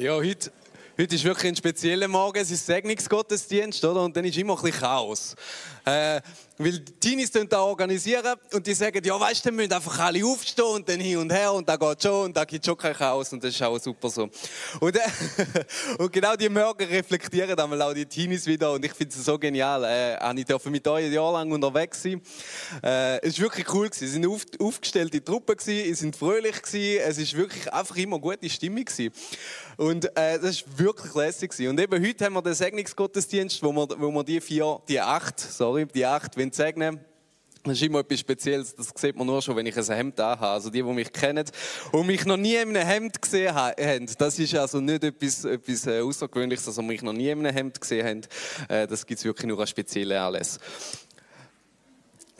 Ja, heute, heute ist wirklich ein spezieller Morgen. Es ist Segnungsgottesdienst, oder? Und dann ist immer ein bisschen Chaos. Äh, weil die Teenies da organisieren und die sagen, ja, weißt du, müssen einfach alle aufstehen und dann hin und her und da geht schon und da gibt schon kein Chaos und das ist auch super so. Und, äh, und genau die Morgen reflektieren einmal auch die Teenies wieder und ich finde es so genial. Äh, ich durfte mit euch ein Jahr lang unterwegs sein. Äh, es war wirklich cool. Gewesen. Sie sind auf, aufgestellte Truppen, gewesen, sie sind fröhlich, gewesen. es ist wirklich einfach immer gute Stimmung. Gewesen. Und äh, das war wirklich lässig. Gewesen. Und eben heute haben wir den Segnungsgottesdienst, wo wir, wo wir die vier, die acht, sorry, die acht, wenn segnen. Das ist immer etwas Spezielles, das sieht man nur schon, wenn ich ein Hemd habe. Also die, die mich kennen und mich noch nie in einem Hemd gesehen haben, das ist also nicht etwas, etwas äh, Außergewöhnliches, also mich noch nie in einem Hemd gesehen haben. Äh, das gibt es wirklich nur an speziellen Anlässen.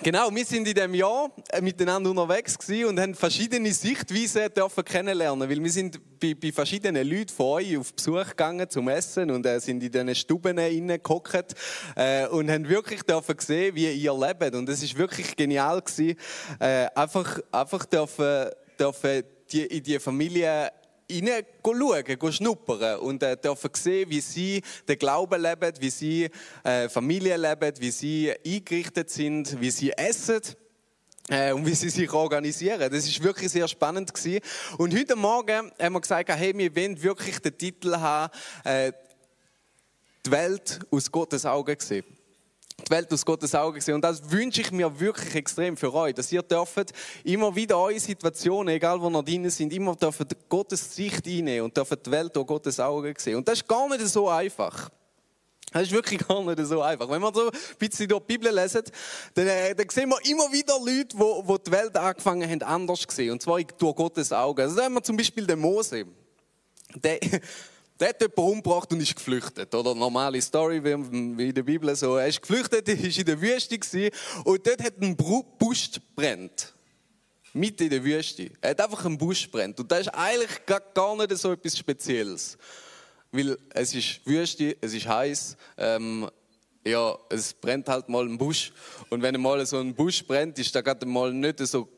Genau, wir sind in diesem Jahr äh, miteinander unterwegs und haben verschiedene Sichtweisen dürfen kennenlernen, weil wir sind bei, bei verschiedenen Leuten von euch auf Besuch gegangen zum Essen und äh, sind in diesen Stuben reingehockt äh, und haben wirklich dürfen sehen, wie ihr lebt. Und es ist wirklich genial gewesen, äh, einfach, einfach dürfen, dürfen die, in die Familie hineinschauen, schnuppern und äh, dürfen sehen, wie sie den Glauben leben, wie sie äh, Familie leben, wie sie eingerichtet sind, wie sie essen äh, und wie sie sich organisieren. Das ist wirklich sehr spannend gewesen. Und heute Morgen haben wir gesagt, hey, wir wollen wirklich den Titel haben, äh, die Welt aus Gottes Augen sehen die Welt aus Gottes Augen sehen. Und das wünsche ich mir wirklich extrem für euch, dass ihr dürft immer wieder eure Situationen, egal wo ihr drin sind, immer dürft Gottes Sicht einnehmen und dürft die Welt durch Gottes Augen sehen. Und das ist gar nicht so einfach. Das ist wirklich gar nicht so einfach. Wenn wir so ein bisschen durch die Bibel lesen, dann, äh, dann sehen wir immer wieder Leute, die, die Welt angefangen haben, anders zu sehen. Und zwar durch Gottes Augen. Also da haben wir zum Beispiel den Mose. Der, der hat jemanden umgebracht und ist geflüchtet. Oder normale Story, wie in der Bibel so. Er ist geflüchtet, ist in der Wüste und dort hat ein Busch brennt. Mitten in der Wüste. Er hat einfach einen Busch brennt. Und das ist eigentlich gar nicht so etwas Spezielles. Weil es ist Wüste, es ist heiß. Ähm, ja, es brennt halt mal ein Busch. Und wenn mal so ein Busch brennt, ist das gerade mal nicht so,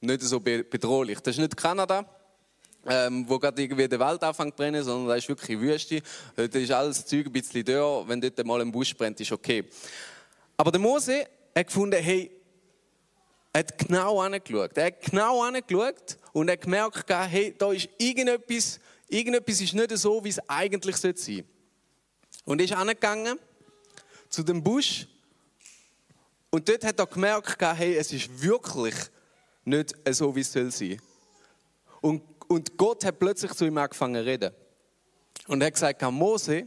nicht so bedrohlich. Das ist nicht Kanada ähm, wo gerade irgendwie die Welt anfängt zu brennen, sondern da ist wirklich Wüste. Dort ist alles Zeug ein bisschen dürr. Wenn dort mal ein Busch brennt, ist okay. Aber der Mose hat gefunden, hey, er hat genau angeschaut. Er hat genau angeschaut und hat gemerkt, hey, da ist irgendetwas, irgendetwas ist nicht so, wie es eigentlich sein sollte. Und er ist angegangen zu dem Busch und dort hat er gemerkt, hey, es ist wirklich nicht so, wie es soll sein. Und und Gott hat plötzlich zu ihm angefangen zu reden. Und er hat gesagt, Mose,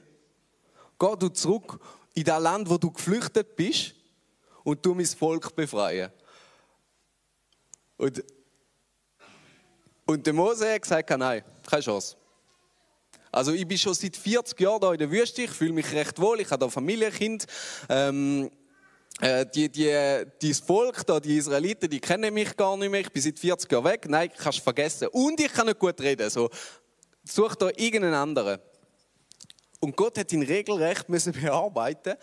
geh du zurück in das Land, wo du geflüchtet bist und du mein Volk befreien. Und, und der Mose hat gesagt, nein, keine Chance. Also ich bin schon seit 40 Jahren hier in der Wüste, ich fühle mich recht wohl, ich habe da Familienkind. Ähm, äh, die, die, dieses Volk da, die Israeliten, die kennen mich gar nicht mehr. Ich bin seit 40 Jahren weg. Nein, kannst du vergessen. Und ich kann nicht gut reden. So, such da irgendeinen anderen. Und Gott hat ihn regelrecht müssen bearbeiten,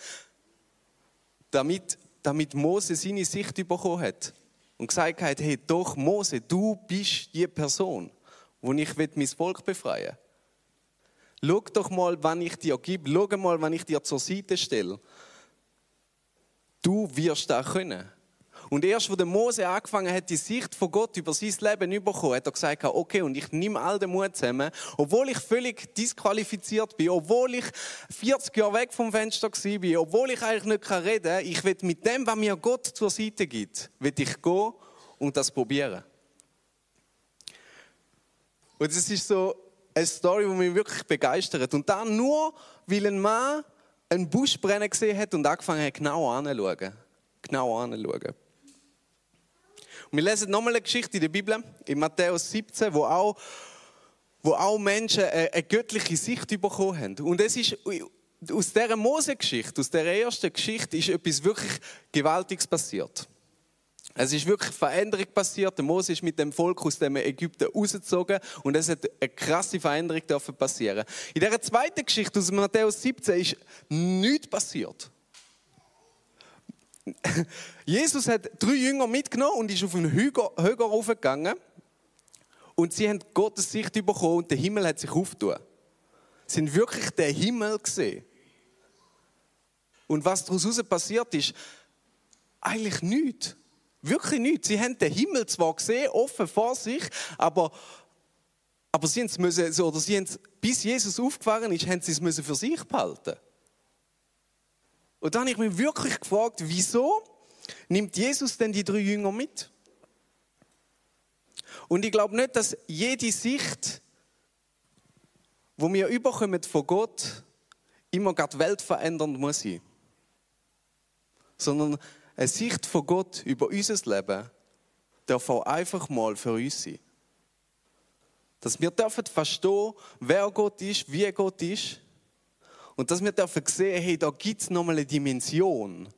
damit, damit Mose seine Sicht bekommen hat. Und gesagt hat, hey, doch Mose, du bist die Person, wo ich mein Volk befreien will. Schau doch mal, wann ich dir gebe. Schau mal, wann ich dir zur Seite stelle du wirst das können. Und erst, wo der Mose angefangen hat, die Sicht von Gott über sein Leben zu bekommen, hat er gesagt, okay, und ich nehme all den Mut zusammen, obwohl ich völlig disqualifiziert bin, obwohl ich 40 Jahre weg vom Fenster war, obwohl ich eigentlich nicht reden kann, ich will mit dem, was mir Gott zur Seite gibt, will ich gehen und das probieren. Und es ist so eine Story, die mich wirklich begeistert. Und dann nur, weil ein Mann einen Busch brennen gesehen hat und angefangen hat, genau anzuschauen. Genau anzuschauen. Und wir lesen nochmal eine Geschichte in der Bibel, in Matthäus 17, wo auch, wo auch Menschen eine, göttliche Sicht bekommen haben. Und es ist aus dieser Mose-Geschichte, aus der ersten Geschichte, ist etwas wirklich Gewaltiges passiert. Es ist wirklich Veränderung passiert. Der Mose ist mit dem Volk aus dem Ägypten rausgezogen und es hat eine krasse Veränderung passieren. In der zweiten Geschichte aus Matthäus 17 ist nichts passiert. Jesus hat drei Jünger mitgenommen und ist auf einen Hügel, raufgegangen. Und sie haben Gottes Sicht bekommen und der Himmel hat sich aufgetan. Sie haben wirklich den Himmel gesehen. Und was daraus passiert ist, eigentlich nichts. Wirklich nichts. Sie haben den Himmel zwar gesehen, offen vor sich, aber, aber sie, müssen, oder sie bis Jesus aufgefahren ist, haben sie es müssen für sich behalten. Und dann habe ich mich wirklich gefragt, wieso nimmt Jesus denn die drei Jünger mit? Und ich glaube nicht, dass jede Sicht, wo wir überkommen von Gott, immer gerade weltverändernd muss sein. Sondern eine Sicht von Gott über unser Leben darf auch einfach mal für uns sein. Dass wir dürfen verstehen, wer Gott ist, wie Gott ist. Und dass wir dürfen sehen, hey, da gibt es nochmal eine Dimension.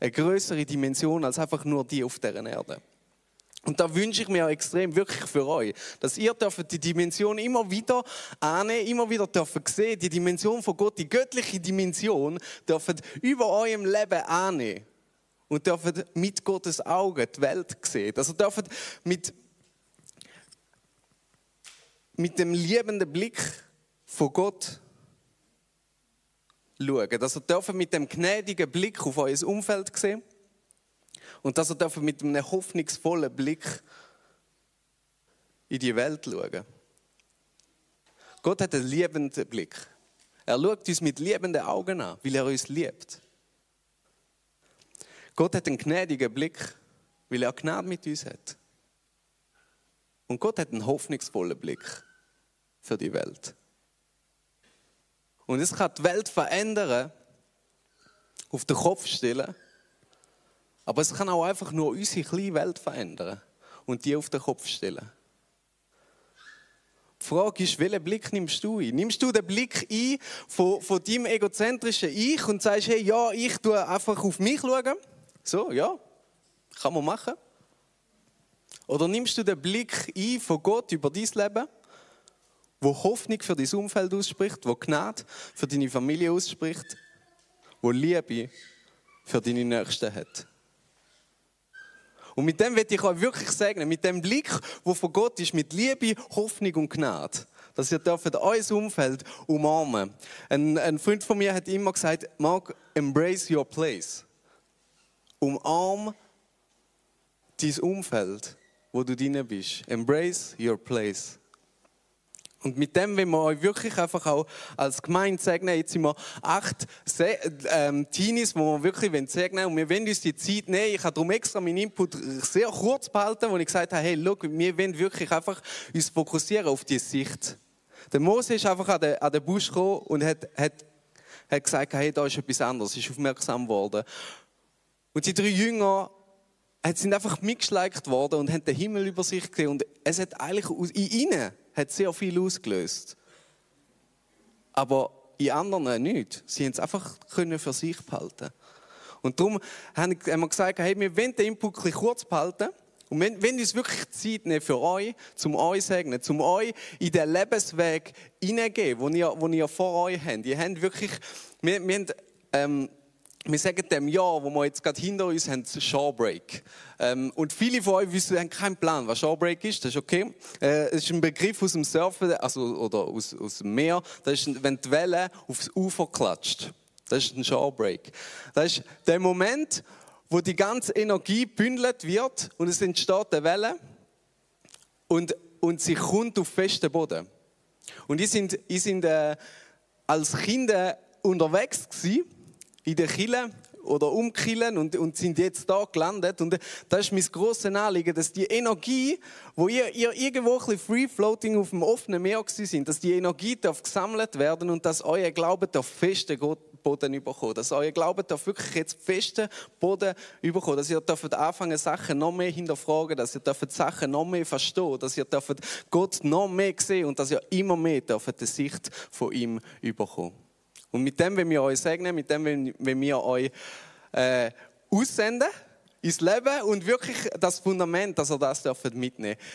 Eine größere Dimension als einfach nur die auf der Erde. Und da wünsche ich mir extrem wirklich für euch, dass ihr dürft die Dimension immer wieder annehmen, immer wieder dürfen sehen, die Dimension von Gott, die göttliche Dimension, dürft über eurem Leben annehmen und dürft mit Gottes Augen die Welt sehen. Also dürft mit, mit dem liebenden Blick von Gott schauen. Also dürft mit dem gnädigen Blick auf euer Umfeld sehen und dass er mit einem hoffnungsvollen Blick in die Welt schauen. Gott hat einen liebenden Blick. Er schaut uns mit liebenden Augen an, weil er uns liebt. Gott hat einen gnädigen Blick, weil er Gnade mit uns hat. Und Gott hat einen hoffnungsvollen Blick für die Welt. Und es kann die Welt verändern, auf den Kopf stellen aber es kann auch einfach nur unsere kleine Welt verändern und die auf den Kopf stellen. Die Frage ist, welchen Blick nimmst du ein? Nimmst du den Blick ein von, von deinem egozentrischen Ich und sagst, hey, ja, ich tue einfach auf mich schauen? So, ja, kann man machen. Oder nimmst du den Blick ein von Gott über dein Leben, wo Hoffnung für dein Umfeld ausspricht, wo Gnade für deine Familie ausspricht, wo Liebe für deine Nächsten hat? Und mit dem will ich euch wirklich segnen, mit dem Blick, wo von Gott ist, mit Liebe, Hoffnung und Gnade, dass ihr dürft euer Umfeld umarmen. Ein, ein Freund von mir hat immer gesagt, Mark, embrace your place. Umarm dein Umfeld, wo du drin bist. Embrace your place. Und mit dem wenn wir euch wirklich einfach auch als Gemeinde segnen. Jetzt sind wir acht Se ähm, Teenies, die wir wirklich segnen wollen. Und wir wollen uns die Zeit nehmen. Ich habe darum extra meinen Input sehr kurz behalten, wo ich gesagt habe, hey, look, wir wollen wirklich einfach uns fokussieren auf diese Sicht. Der Mose ist einfach an den, an den Busch gekommen und hat, hat, hat gesagt, hey, da ist etwas anderes. ist aufmerksam geworden. Und die drei Jünger sind einfach mitgeschleicht worden und haben den Himmel über sich gesehen. Und es hat eigentlich in ihnen hat sehr viel ausgelöst. Aber in anderen nicht. Sie haben es einfach können für sich behalten. Und darum haben wir gesagt, hey, wir wollen den Input kurz behalten. Und wenn, wenn uns wirklich Zeit nehmen für euch, zum euch segnen, zum euch in den Lebensweg hineingehen, den ihr, ihr vor euch habt. Ihr habt wirklich, wir, wir haben, ähm, wir sagen dem Jahr, wo wir jetzt gerade hinter uns haben, Shawbreak. Ähm, und viele von euch wissen, haben keinen Plan, was Shawbreak ist. Das ist okay. Äh, es ist ein Begriff aus dem Surfen, also, oder aus, aus dem Meer. Das ist, wenn die Welle aufs Ufer klatscht. Das ist ein Shawbreak. Das ist der Moment, wo die ganze Energie bündelt wird und es entsteht eine Welle und, und sie kommt auf festen Boden. Und ich sind, ich sind äh, als Kinder unterwegs gewesen in der Kille oder umkillen und, und sind jetzt da gelandet. Und das ist mein grosses Anliegen, dass die Energie, wo ihr, ihr irgendwo ein bisschen free floating auf dem offenen Meer sind, dass die Energie darf gesammelt werden und dass euer Glaube auf festen Boden überkommen. Dass euer Glaube darf wirklich jetzt festen Boden überkommen. Dass ihr dürft anfangen, Sachen noch mehr hinterfragen, dass ihr dürft Sachen noch mehr verstehen, dass ihr dürft Gott noch mehr sehen und dass ihr immer mehr dürft die Sicht von ihm überkommen. Und mit dem, wenn wir euch segnen, mit dem, wenn wir euch äh, aussenden ins Leben und wirklich das Fundament, dass ihr das mitnehmen dürft.